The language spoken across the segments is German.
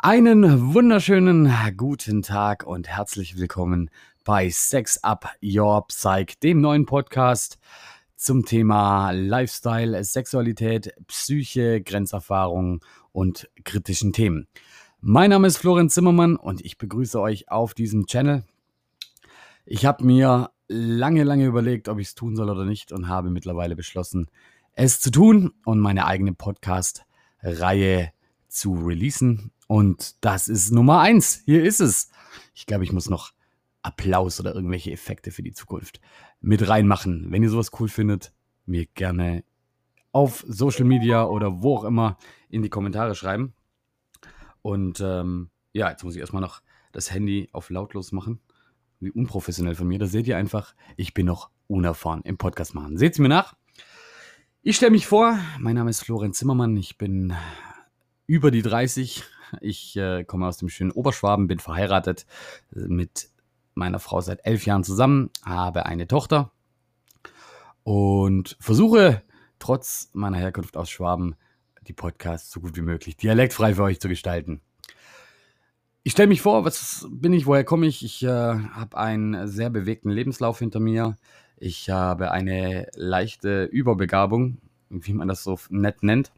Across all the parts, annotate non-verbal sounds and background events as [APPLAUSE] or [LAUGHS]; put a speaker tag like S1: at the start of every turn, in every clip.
S1: Einen wunderschönen guten Tag und herzlich willkommen bei Sex Up Your Psych, dem neuen Podcast zum Thema Lifestyle, Sexualität, Psyche, Grenzerfahrung und kritischen Themen. Mein Name ist Florian Zimmermann und ich begrüße euch auf diesem Channel. Ich habe mir lange, lange überlegt, ob ich es tun soll oder nicht und habe mittlerweile beschlossen, es zu tun und meine eigene Podcast-Reihe zu releasen. Und das ist Nummer eins. Hier ist es. Ich glaube, ich muss noch Applaus oder irgendwelche Effekte für die Zukunft mit reinmachen. Wenn ihr sowas cool findet, mir gerne auf Social Media oder wo auch immer in die Kommentare schreiben. Und ähm, ja, jetzt muss ich erstmal noch das Handy auf lautlos machen. Wie unprofessionell von mir. Da seht ihr einfach, ich bin noch unerfahren im Podcast machen. Seht es mir nach. Ich stelle mich vor, mein Name ist Florian Zimmermann. Ich bin über die 30. Ich äh, komme aus dem schönen Oberschwaben, bin verheiratet mit meiner Frau seit elf Jahren zusammen, habe eine Tochter und versuche trotz meiner Herkunft aus Schwaben die Podcasts so gut wie möglich dialektfrei für euch zu gestalten. Ich stelle mich vor, was bin ich, woher komme ich? Ich äh, habe einen sehr bewegten Lebenslauf hinter mir. Ich habe eine leichte Überbegabung, wie man das so nett nennt.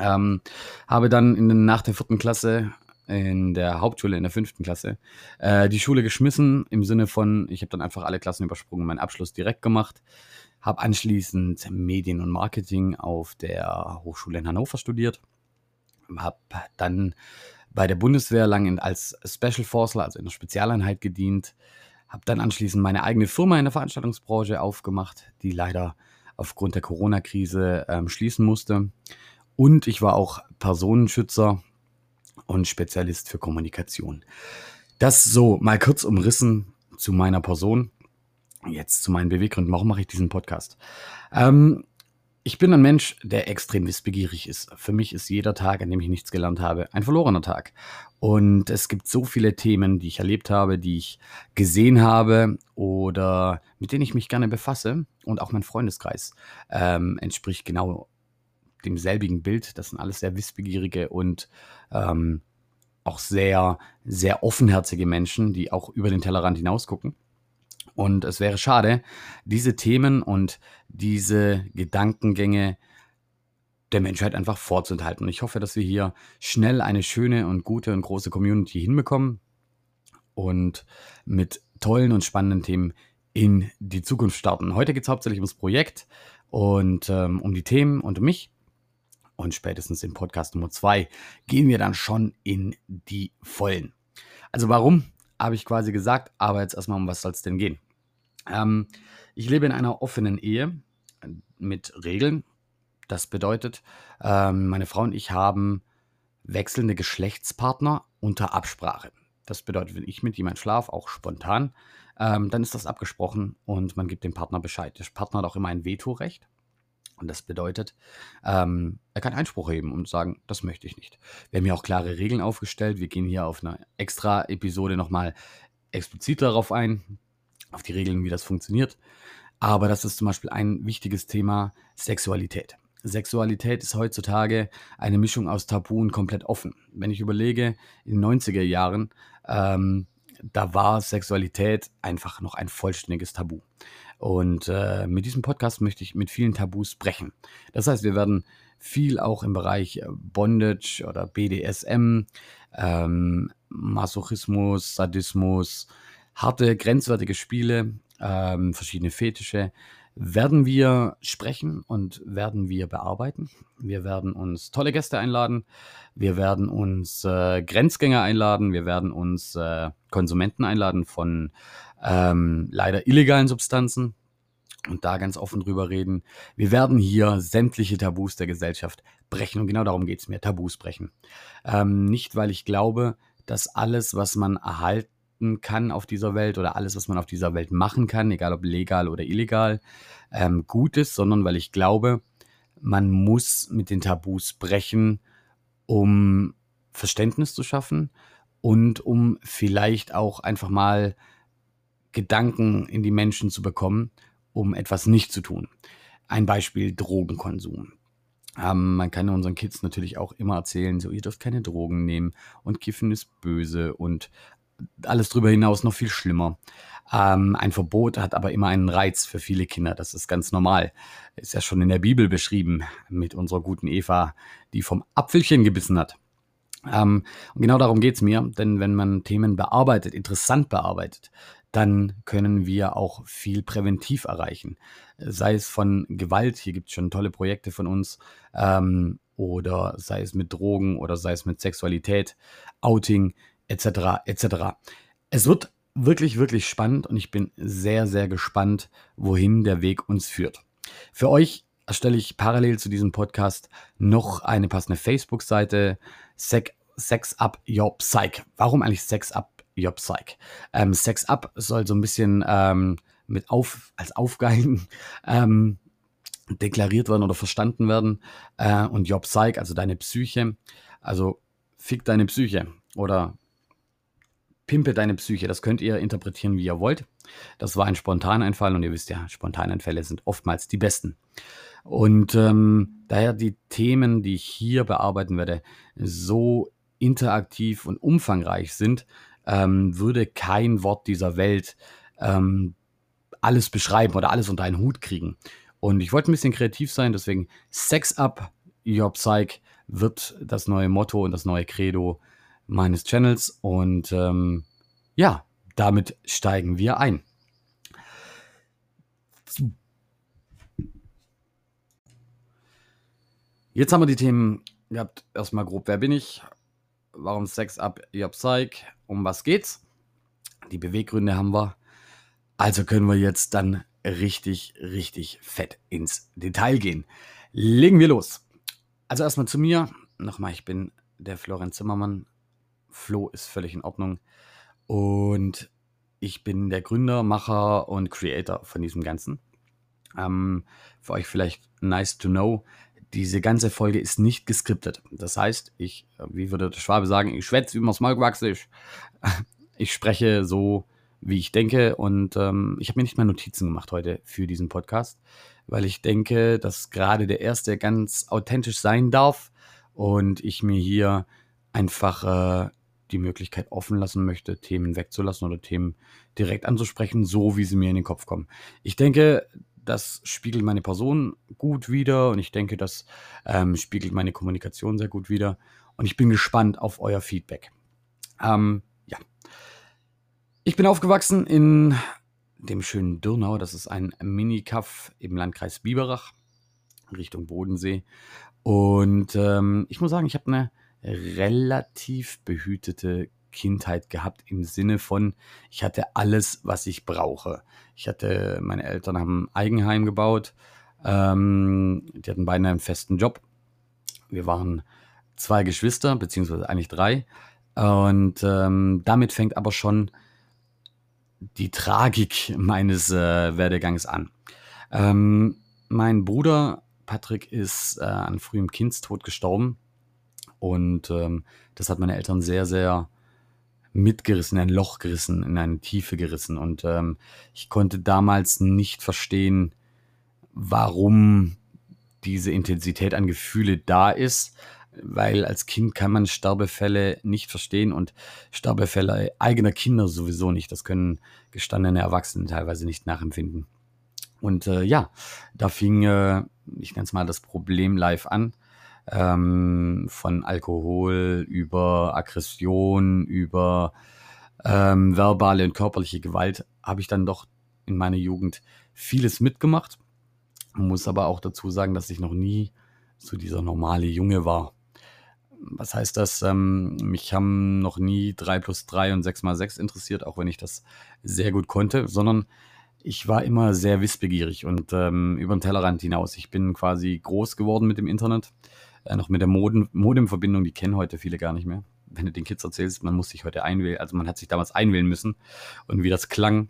S1: Ähm, habe dann in, nach der vierten Klasse in der Hauptschule in der fünften Klasse äh, die Schule geschmissen im Sinne von, ich habe dann einfach alle Klassen übersprungen, meinen Abschluss direkt gemacht, habe anschließend Medien und Marketing auf der Hochschule in Hannover studiert, habe dann bei der Bundeswehr lange als Special Forceler, also in der Spezialeinheit gedient. Habe dann anschließend meine eigene Firma in der Veranstaltungsbranche aufgemacht, die leider aufgrund der Corona-Krise ähm, schließen musste. Und ich war auch Personenschützer und Spezialist für Kommunikation. Das so mal kurz umrissen zu meiner Person. Jetzt zu meinen Beweggründen. Warum mache ich diesen Podcast? Ähm, ich bin ein Mensch, der extrem wissbegierig ist. Für mich ist jeder Tag, an dem ich nichts gelernt habe, ein verlorener Tag. Und es gibt so viele Themen, die ich erlebt habe, die ich gesehen habe oder mit denen ich mich gerne befasse. Und auch mein Freundeskreis ähm, entspricht genau demselbigen Bild. Das sind alles sehr wissbegierige und ähm, auch sehr, sehr offenherzige Menschen, die auch über den Tellerrand hinaus gucken. Und es wäre schade, diese Themen und diese Gedankengänge der Menschheit einfach vorzuenthalten. Und ich hoffe, dass wir hier schnell eine schöne und gute und große Community hinbekommen und mit tollen und spannenden Themen in die Zukunft starten. Heute geht es hauptsächlich ums Projekt und ähm, um die Themen und um mich. Und spätestens im Podcast Nummer zwei gehen wir dann schon in die Vollen. Also warum? habe ich quasi gesagt, aber jetzt erstmal, um was soll es denn gehen? Ähm, ich lebe in einer offenen Ehe mit Regeln. Das bedeutet, ähm, meine Frau und ich haben wechselnde Geschlechtspartner unter Absprache. Das bedeutet, wenn ich mit jemandem schlafe, auch spontan, ähm, dann ist das abgesprochen und man gibt dem Partner Bescheid. Der Partner hat auch immer ein Vetorecht. Und das bedeutet, ähm, er kann Einspruch heben und sagen, das möchte ich nicht. Wir haben hier auch klare Regeln aufgestellt. Wir gehen hier auf einer extra Episode nochmal explizit darauf ein, auf die Regeln, wie das funktioniert. Aber das ist zum Beispiel ein wichtiges Thema, Sexualität. Sexualität ist heutzutage eine Mischung aus Tabu und komplett offen. Wenn ich überlege, in den 90er Jahren, ähm, da war Sexualität einfach noch ein vollständiges Tabu. Und äh, mit diesem Podcast möchte ich mit vielen Tabus brechen. Das heißt, wir werden viel auch im Bereich äh, Bondage oder BDSM, ähm, Masochismus, Sadismus, harte, grenzwertige Spiele, ähm, verschiedene Fetische, werden wir sprechen und werden wir bearbeiten. Wir werden uns tolle Gäste einladen. Wir werden uns äh, Grenzgänger einladen. Wir werden uns äh, Konsumenten einladen von ähm, leider illegalen Substanzen und da ganz offen drüber reden. Wir werden hier sämtliche Tabus der Gesellschaft brechen und genau darum geht es mir, Tabus brechen. Ähm, nicht, weil ich glaube, dass alles, was man erhalten kann auf dieser Welt oder alles, was man auf dieser Welt machen kann, egal ob legal oder illegal, ähm, gut ist, sondern weil ich glaube, man muss mit den Tabus brechen, um Verständnis zu schaffen und um vielleicht auch einfach mal Gedanken in die Menschen zu bekommen, um etwas nicht zu tun. Ein Beispiel Drogenkonsum. Ähm, man kann unseren Kids natürlich auch immer erzählen, so ihr dürft keine Drogen nehmen und Kiffen ist böse und alles darüber hinaus noch viel schlimmer. Ähm, ein Verbot hat aber immer einen Reiz für viele Kinder. Das ist ganz normal. Ist ja schon in der Bibel beschrieben mit unserer guten Eva, die vom Apfelchen gebissen hat. Ähm, und genau darum geht es mir, denn wenn man Themen bearbeitet, interessant bearbeitet, dann können wir auch viel präventiv erreichen. Sei es von Gewalt, hier gibt es schon tolle Projekte von uns, ähm, oder sei es mit Drogen oder sei es mit Sexualität, Outing etc. etc. Es wird wirklich, wirklich spannend und ich bin sehr, sehr gespannt, wohin der Weg uns führt. Für euch erstelle ich parallel zu diesem Podcast noch eine passende Facebook-Seite, Sex Up Your Psych. Warum eigentlich Sex Up Your Psych? Ähm, Sex Up soll so ein bisschen ähm, mit auf, als Aufgeilen [LAUGHS] ähm, deklariert werden oder verstanden werden. Äh, und Your Psych, also deine Psyche, also fick deine Psyche oder Pimpe deine Psyche. Das könnt ihr interpretieren, wie ihr wollt. Das war ein Spontaneinfall und ihr wisst ja, Spontaneinfälle sind oftmals die besten. Und ähm, daher die Themen, die ich hier bearbeiten werde, so interaktiv und umfangreich sind, ähm, würde kein Wort dieser Welt ähm, alles beschreiben oder alles unter einen Hut kriegen. Und ich wollte ein bisschen kreativ sein, deswegen Sex Up Your Psych wird das neue Motto und das neue Credo meines Channels. Und ähm, ja, damit steigen wir ein. Jetzt haben wir die Themen gehabt. Erstmal grob, wer bin ich? Warum Sex Up Your Psych? Um was geht's? Die Beweggründe haben wir. Also können wir jetzt dann richtig, richtig fett ins Detail gehen. Legen wir los. Also erstmal zu mir. Nochmal, ich bin der Florian Zimmermann, Flo ist völlig in Ordnung. Und ich bin der Gründer, Macher und Creator von diesem Ganzen. Ähm, für euch vielleicht nice to know, diese ganze Folge ist nicht geskriptet. Das heißt, ich, wie würde der Schwabe sagen, ich schwätze, wie man es mal gewachsen [LAUGHS] ist. Ich spreche so, wie ich denke und ähm, ich habe mir nicht mal Notizen gemacht heute für diesen Podcast, weil ich denke, dass gerade der erste ganz authentisch sein darf und ich mir hier einfach äh, die Möglichkeit offen lassen möchte, Themen wegzulassen oder Themen direkt anzusprechen, so wie sie mir in den Kopf kommen. Ich denke, das spiegelt meine Person gut wider und ich denke, das ähm, spiegelt meine Kommunikation sehr gut wider. Und ich bin gespannt auf euer Feedback. Ähm, ja. Ich bin aufgewachsen in dem schönen Dürnau. Das ist ein Mini-Kaff im Landkreis Biberach, Richtung Bodensee. Und ähm, ich muss sagen, ich habe eine relativ behütete Kindheit gehabt im Sinne von, ich hatte alles, was ich brauche. Ich hatte, meine Eltern haben ein Eigenheim gebaut, ähm, die hatten beide einen festen Job. Wir waren zwei Geschwister, beziehungsweise eigentlich drei. Und ähm, damit fängt aber schon die Tragik [LAUGHS] meines äh, Werdegangs an. Ähm, mein Bruder Patrick ist äh, an frühem Kindstod gestorben und ähm, das hat meine Eltern sehr, sehr mitgerissen, in ein Loch gerissen, in eine Tiefe gerissen. Und ähm, ich konnte damals nicht verstehen, warum diese Intensität an Gefühle da ist, weil als Kind kann man Sterbefälle nicht verstehen und Sterbefälle eigener Kinder sowieso nicht. Das können gestandene Erwachsene teilweise nicht nachempfinden. Und äh, ja, da fing, äh, ich nenne es mal das Problem live an ähm, von Alkohol über Aggression, über ähm, verbale und körperliche Gewalt, habe ich dann doch in meiner Jugend vieles mitgemacht. Muss aber auch dazu sagen, dass ich noch nie so dieser normale Junge war. Was heißt das? Ähm, mich haben noch nie 3 plus 3 und 6 mal 6 interessiert, auch wenn ich das sehr gut konnte, sondern ich war immer sehr wissbegierig und ähm, über den Tellerrand hinaus. Ich bin quasi groß geworden mit dem Internet äh, noch mit der Modem, Modemverbindung, die kennen heute viele gar nicht mehr. Wenn du den Kids erzählst, man muss sich heute einwählen, also man hat sich damals einwählen müssen und wie das klang,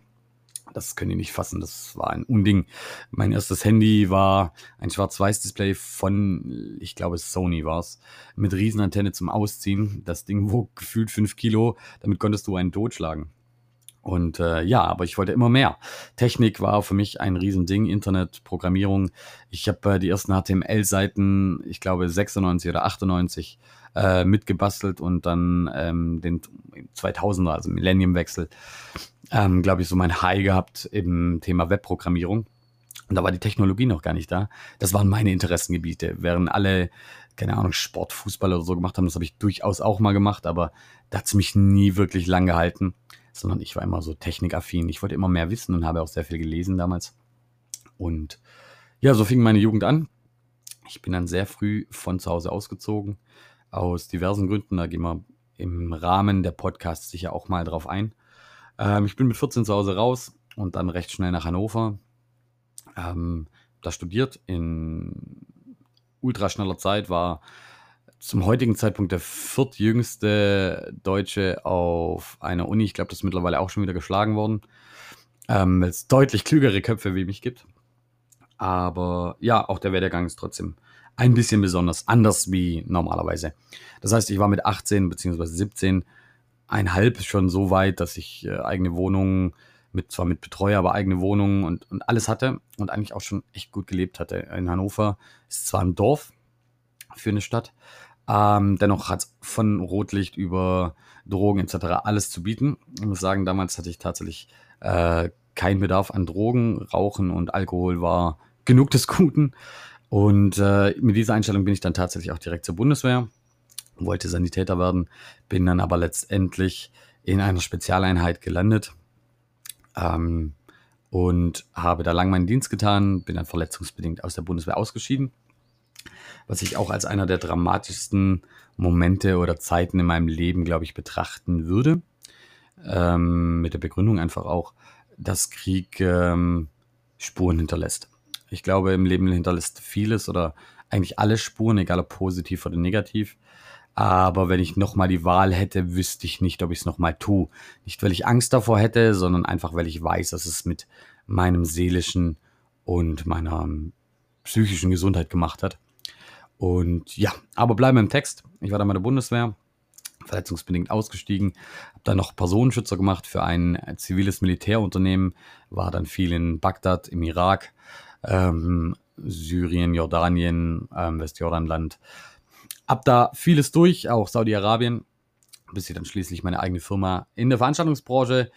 S1: das können die nicht fassen. Das war ein Unding. Mein erstes Handy war ein Schwarz-Weiß-Display von, ich glaube, Sony war es, mit Riesenantenne zum Ausziehen. Das Ding wog gefühlt 5 Kilo. Damit konntest du einen totschlagen. Und äh, ja, aber ich wollte immer mehr. Technik war für mich ein Riesending, Internet, Programmierung. Ich habe äh, die ersten HTML-Seiten, ich glaube 96 oder 98, äh, mitgebastelt und dann ähm, den 2000er, also Millenniumwechsel, ähm, glaube ich, so mein High gehabt im Thema Webprogrammierung. Und da war die Technologie noch gar nicht da. Das waren meine Interessengebiete. Während alle, keine Ahnung, Sport, Fußball oder so gemacht haben, das habe ich durchaus auch mal gemacht, aber da hat es mich nie wirklich lang gehalten sondern ich war immer so technikaffin. Ich wollte immer mehr wissen und habe auch sehr viel gelesen damals. Und ja, so fing meine Jugend an. Ich bin dann sehr früh von zu Hause ausgezogen, aus diversen Gründen. Da gehen wir im Rahmen der Podcasts sicher auch mal drauf ein. Ähm, ich bin mit 14 zu Hause raus und dann recht schnell nach Hannover. Ähm, da studiert in ultraschneller Zeit, war zum heutigen Zeitpunkt der viertjüngste Deutsche auf einer Uni. Ich glaube, das ist mittlerweile auch schon wieder geschlagen worden, ähm, weil es deutlich klügere Köpfe wie mich gibt. Aber ja, auch der Werdegang ist trotzdem ein bisschen besonders, anders wie normalerweise. Das heißt, ich war mit 18 bzw. 17 einhalb schon so weit, dass ich äh, eigene Wohnungen mit, zwar mit Betreuer, aber eigene Wohnungen und, und alles hatte und eigentlich auch schon echt gut gelebt hatte. In Hannover ist zwar ein Dorf für eine Stadt, ähm, dennoch hat von Rotlicht über Drogen etc. alles zu bieten. Ich muss sagen, damals hatte ich tatsächlich äh, keinen Bedarf an Drogen. Rauchen und Alkohol war genug des Guten. Und äh, mit dieser Einstellung bin ich dann tatsächlich auch direkt zur Bundeswehr, wollte Sanitäter werden, bin dann aber letztendlich in einer Spezialeinheit gelandet ähm, und habe da lang meinen Dienst getan, bin dann verletzungsbedingt aus der Bundeswehr ausgeschieden was ich auch als einer der dramatischsten Momente oder Zeiten in meinem Leben, glaube ich, betrachten würde. Ähm, mit der Begründung einfach auch, dass Krieg ähm, Spuren hinterlässt. Ich glaube, im Leben hinterlässt vieles oder eigentlich alle Spuren, egal ob positiv oder negativ. Aber wenn ich nochmal die Wahl hätte, wüsste ich nicht, ob ich es nochmal tue. Nicht, weil ich Angst davor hätte, sondern einfach, weil ich weiß, dass es mit meinem seelischen und meiner ähm, psychischen Gesundheit gemacht hat. Und ja, aber bleiben wir im Text. Ich war dann bei der Bundeswehr, verletzungsbedingt ausgestiegen, habe dann noch Personenschützer gemacht für ein ziviles Militärunternehmen, war dann viel in Bagdad, im Irak, ähm, Syrien, Jordanien, ähm, Westjordanland. Hab da vieles durch, auch Saudi-Arabien, bis ich dann schließlich meine eigene Firma in der Veranstaltungsbranche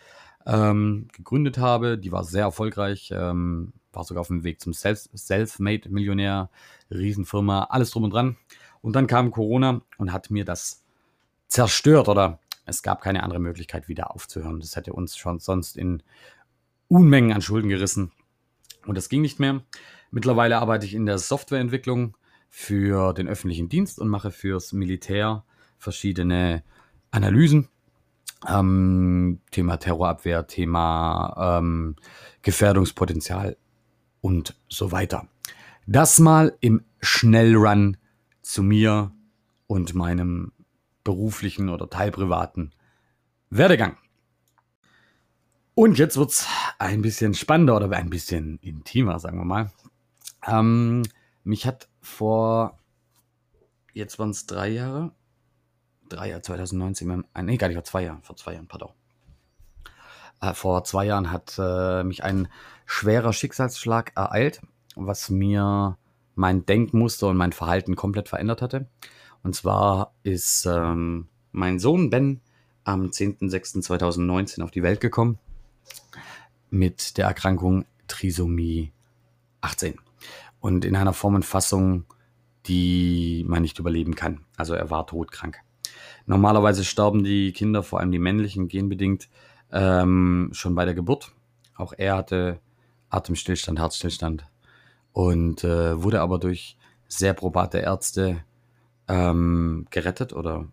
S1: ähm, gegründet habe. Die war sehr erfolgreich, ähm, war sogar auf dem Weg zum Self-Made-Millionär, Riesenfirma, alles drum und dran. Und dann kam Corona und hat mir das zerstört oder es gab keine andere Möglichkeit, wieder aufzuhören. Das hätte uns schon sonst in Unmengen an Schulden gerissen. Und das ging nicht mehr. Mittlerweile arbeite ich in der Softwareentwicklung für den öffentlichen Dienst und mache fürs Militär verschiedene Analysen. Ähm, Thema Terrorabwehr, Thema ähm, Gefährdungspotenzial und so weiter. Das mal im Schnellrun zu mir und meinem beruflichen oder teilprivaten Werdegang. Und jetzt wird es ein bisschen spannender oder ein bisschen intimer, sagen wir mal. Ähm, mich hat vor, jetzt waren es drei Jahre, drei Jahre, 2019, nee, gar nicht, vor zwei Jahren, vor zwei Jahren, pardon. Äh, vor zwei Jahren hat äh, mich ein schwerer Schicksalsschlag ereilt, was mir mein Denkmuster und mein Verhalten komplett verändert hatte. Und zwar ist ähm, mein Sohn Ben am 10.06.2019 auf die Welt gekommen mit der Erkrankung Trisomie 18 und in einer Form und Fassung, die man nicht überleben kann. Also er war todkrank. Normalerweise sterben die Kinder, vor allem die männlichen, genbedingt, ähm, schon bei der Geburt. Auch er hatte Atemstillstand, Herzstillstand und äh, wurde aber durch sehr probate Ärzte ähm, gerettet oder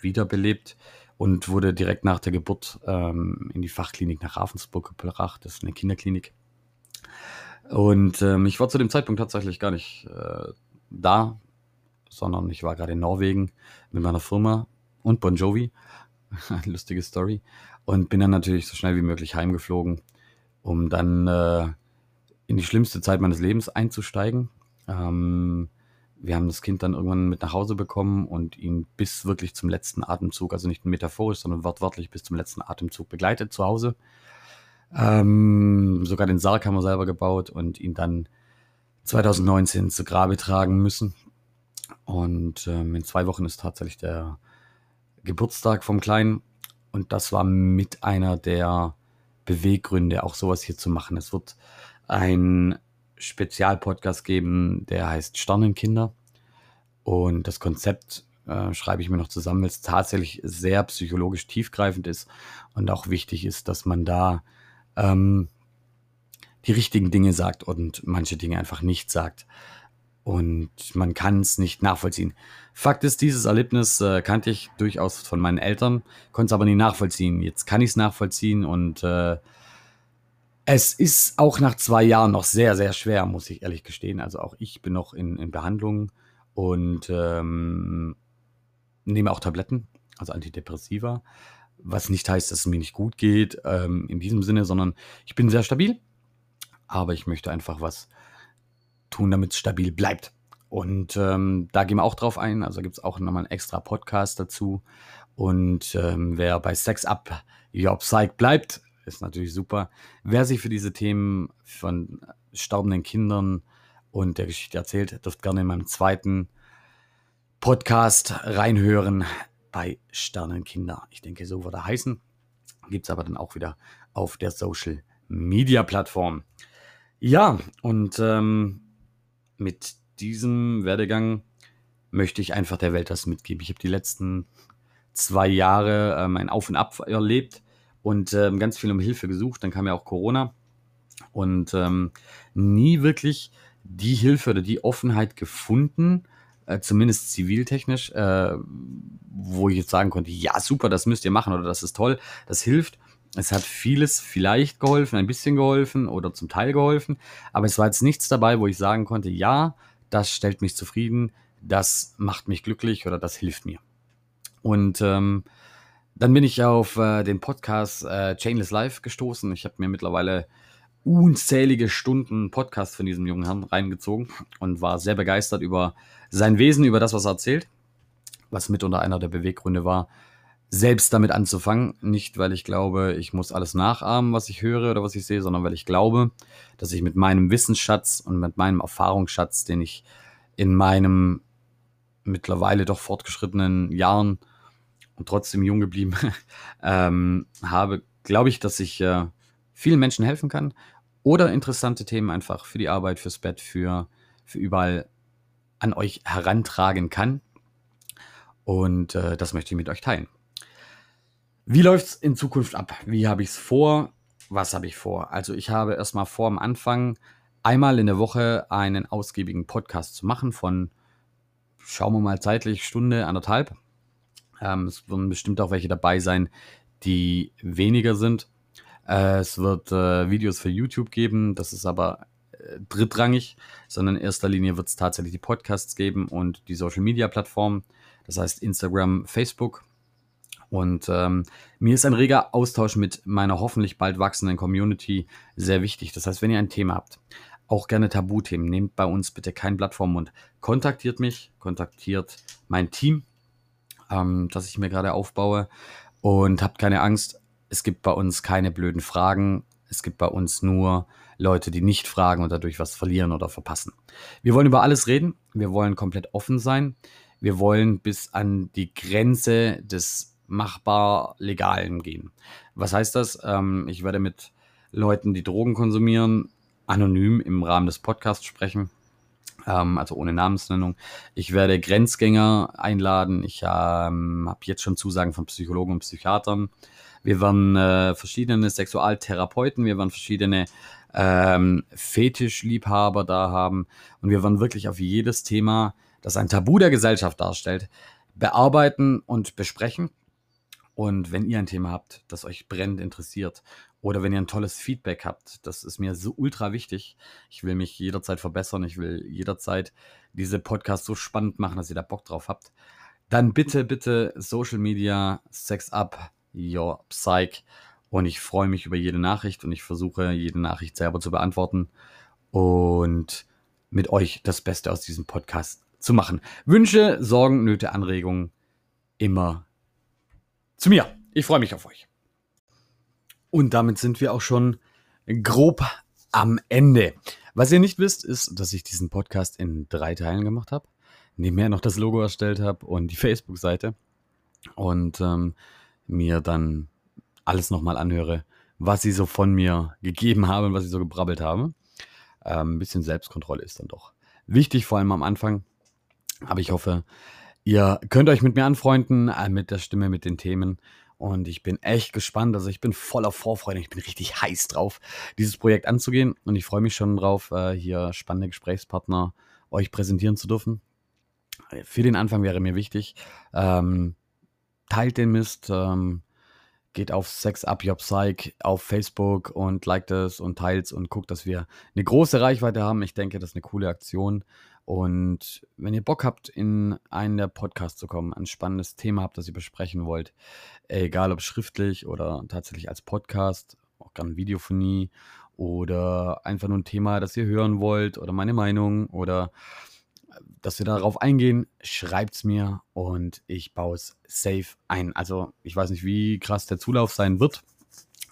S1: wiederbelebt und wurde direkt nach der Geburt ähm, in die Fachklinik nach Ravensburg gebracht. Das ist eine Kinderklinik. Und ähm, ich war zu dem Zeitpunkt tatsächlich gar nicht äh, da, sondern ich war gerade in Norwegen mit meiner Firma und Bon Jovi. [LAUGHS] Lustige Story. Und bin dann natürlich so schnell wie möglich heimgeflogen, um dann äh, in die schlimmste Zeit meines Lebens einzusteigen. Ähm, wir haben das Kind dann irgendwann mit nach Hause bekommen und ihn bis wirklich zum letzten Atemzug, also nicht metaphorisch, sondern wortwörtlich bis zum letzten Atemzug begleitet zu Hause. Ähm, sogar den Sarg haben wir selber gebaut und ihn dann 2019 zu Grabe tragen müssen. Und ähm, in zwei Wochen ist tatsächlich der Geburtstag vom Kleinen. Und das war mit einer der Beweggründe, auch sowas hier zu machen. Es wird ein Spezialpodcast geben, der heißt Sternenkinder. Und das Konzept äh, schreibe ich mir noch zusammen, weil es tatsächlich sehr psychologisch tiefgreifend ist und auch wichtig ist, dass man da ähm, die richtigen Dinge sagt und manche Dinge einfach nicht sagt. Und man kann es nicht nachvollziehen. Fakt ist, dieses Erlebnis äh, kannte ich durchaus von meinen Eltern, konnte es aber nie nachvollziehen. Jetzt kann ich es nachvollziehen und äh, es ist auch nach zwei Jahren noch sehr, sehr schwer, muss ich ehrlich gestehen. Also auch ich bin noch in, in Behandlung und ähm, nehme auch Tabletten, also Antidepressiva, was nicht heißt, dass es mir nicht gut geht ähm, in diesem Sinne, sondern ich bin sehr stabil, aber ich möchte einfach was tun, damit es stabil bleibt. Und ähm, da gehen wir auch drauf ein. Also gibt es auch nochmal einen extra Podcast dazu. Und ähm, wer bei Sex Up Your Psych bleibt, ist natürlich super. Wer sich für diese Themen von sterbenden Kindern und der Geschichte erzählt, dürft gerne in meinem zweiten Podcast reinhören bei Sternenkinder. Ich denke, so wird er heißen. Gibt es aber dann auch wieder auf der Social Media Plattform. Ja, und ähm, mit diesem Werdegang möchte ich einfach der Welt das mitgeben. Ich habe die letzten zwei Jahre ähm, ein Auf und Ab erlebt und ähm, ganz viel um Hilfe gesucht. Dann kam ja auch Corona und ähm, nie wirklich die Hilfe oder die Offenheit gefunden, äh, zumindest ziviltechnisch, äh, wo ich jetzt sagen konnte, ja super, das müsst ihr machen oder das ist toll, das hilft. Es hat vieles vielleicht geholfen, ein bisschen geholfen oder zum Teil geholfen, aber es war jetzt nichts dabei, wo ich sagen konnte, ja, das stellt mich zufrieden, das macht mich glücklich oder das hilft mir. Und ähm, dann bin ich auf äh, den Podcast äh, Chainless Life gestoßen. Ich habe mir mittlerweile unzählige Stunden Podcast von diesem jungen Herrn reingezogen und war sehr begeistert über sein Wesen, über das, was er erzählt, was mitunter einer der Beweggründe war, selbst damit anzufangen. Nicht, weil ich glaube, ich muss alles nachahmen, was ich höre oder was ich sehe, sondern weil ich glaube, dass ich mit meinem Wissensschatz und mit meinem Erfahrungsschatz, den ich in meinem mittlerweile doch fortgeschrittenen Jahren und trotzdem jung geblieben [LAUGHS] ähm, habe, glaube ich, dass ich äh, vielen Menschen helfen kann oder interessante Themen einfach für die Arbeit, fürs Bett, für, für überall an euch herantragen kann. Und äh, das möchte ich mit euch teilen. Wie läuft es in Zukunft ab? Wie habe ich es vor? Was habe ich vor? Also ich habe erstmal vor, am Anfang einmal in der Woche einen ausgiebigen Podcast zu machen von, schauen wir mal zeitlich, Stunde, anderthalb. Ähm, es werden bestimmt auch welche dabei sein, die weniger sind. Äh, es wird äh, Videos für YouTube geben, das ist aber äh, drittrangig, sondern in erster Linie wird es tatsächlich die Podcasts geben und die Social Media Plattformen, das heißt Instagram, Facebook. Und ähm, mir ist ein reger Austausch mit meiner hoffentlich bald wachsenden Community sehr wichtig. Das heißt, wenn ihr ein Thema habt, auch gerne Tabuthemen, nehmt bei uns bitte kein Blatt vom Mund. Kontaktiert mich, kontaktiert mein Team ähm, das ich mir gerade aufbaue. Und habt keine Angst, es gibt bei uns keine blöden Fragen. Es gibt bei uns nur Leute, die nicht fragen und dadurch was verlieren oder verpassen. Wir wollen über alles reden. Wir wollen komplett offen sein. Wir wollen bis an die Grenze des machbar Legalen gehen. Was heißt das? Ähm, ich werde mit Leuten, die Drogen konsumieren, anonym im Rahmen des Podcasts sprechen ähm, also ohne Namensnennung. Ich werde Grenzgänger einladen. Ich ähm, habe jetzt schon Zusagen von Psychologen und Psychiatern. Wir werden äh, verschiedene Sexualtherapeuten, wir werden verschiedene ähm, Fetischliebhaber da haben und wir werden wirklich auf jedes Thema, das ein Tabu der Gesellschaft darstellt, bearbeiten und besprechen. Und wenn ihr ein Thema habt, das euch brennend interessiert oder wenn ihr ein tolles Feedback habt, das ist mir so ultra wichtig. Ich will mich jederzeit verbessern. Ich will jederzeit diese Podcasts so spannend machen, dass ihr da Bock drauf habt. Dann bitte, bitte Social Media, Sex Up, Your Psych. Und ich freue mich über jede Nachricht und ich versuche, jede Nachricht selber zu beantworten und mit euch das Beste aus diesem Podcast zu machen. Wünsche, Sorgen, Nöte, Anregungen immer zu mir. Ich freue mich auf euch. Und damit sind wir auch schon grob am Ende. Was ihr nicht wisst, ist, dass ich diesen Podcast in drei Teilen gemacht habe. Nebenher noch das Logo erstellt habe und die [LAUGHS] Facebook-Seite. Und ähm, mir dann alles nochmal anhöre, was sie so von mir gegeben haben, was sie so gebrabbelt haben. Ähm, ein bisschen Selbstkontrolle ist dann doch wichtig, vor allem am Anfang. Aber ich hoffe, ihr könnt euch mit mir anfreunden, äh, mit der Stimme, mit den Themen. Und ich bin echt gespannt. Also ich bin voller Vorfreude. Ich bin richtig heiß drauf, dieses Projekt anzugehen. Und ich freue mich schon drauf, äh, hier spannende Gesprächspartner euch präsentieren zu dürfen. Für den Anfang wäre mir wichtig, ähm, teilt den Mist, ähm, geht auf Sex Up Your Psych auf Facebook und liked es und teilt es und guckt, dass wir eine große Reichweite haben. Ich denke, das ist eine coole Aktion. Und wenn ihr Bock habt, in einen der Podcasts zu kommen, ein spannendes Thema habt, das ihr besprechen wollt, egal ob schriftlich oder tatsächlich als Podcast, auch gerne Videophonie oder einfach nur ein Thema, das ihr hören wollt oder meine Meinung oder dass wir darauf eingehen, schreibt es mir und ich baue es safe ein. Also ich weiß nicht, wie krass der Zulauf sein wird,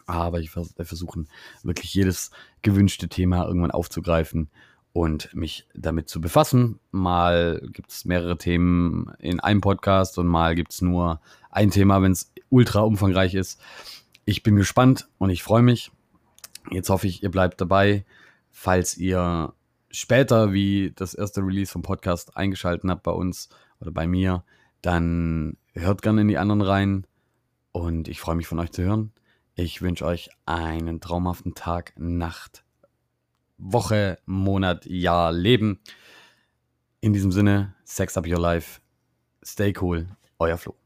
S1: aber ich werde versuchen, wirklich jedes gewünschte Thema irgendwann aufzugreifen und mich damit zu befassen. Mal gibt es mehrere Themen in einem Podcast und mal gibt es nur ein Thema, wenn es ultra umfangreich ist. Ich bin gespannt und ich freue mich. Jetzt hoffe ich, ihr bleibt dabei. Falls ihr später, wie das erste Release vom Podcast eingeschalten habt bei uns oder bei mir, dann hört gerne in die anderen rein und ich freue mich von euch zu hören. Ich wünsche euch einen traumhaften Tag, Nacht, Woche, Monat, Jahr, Leben. In diesem Sinne, Sex Up Your Life. Stay cool, euer Flo.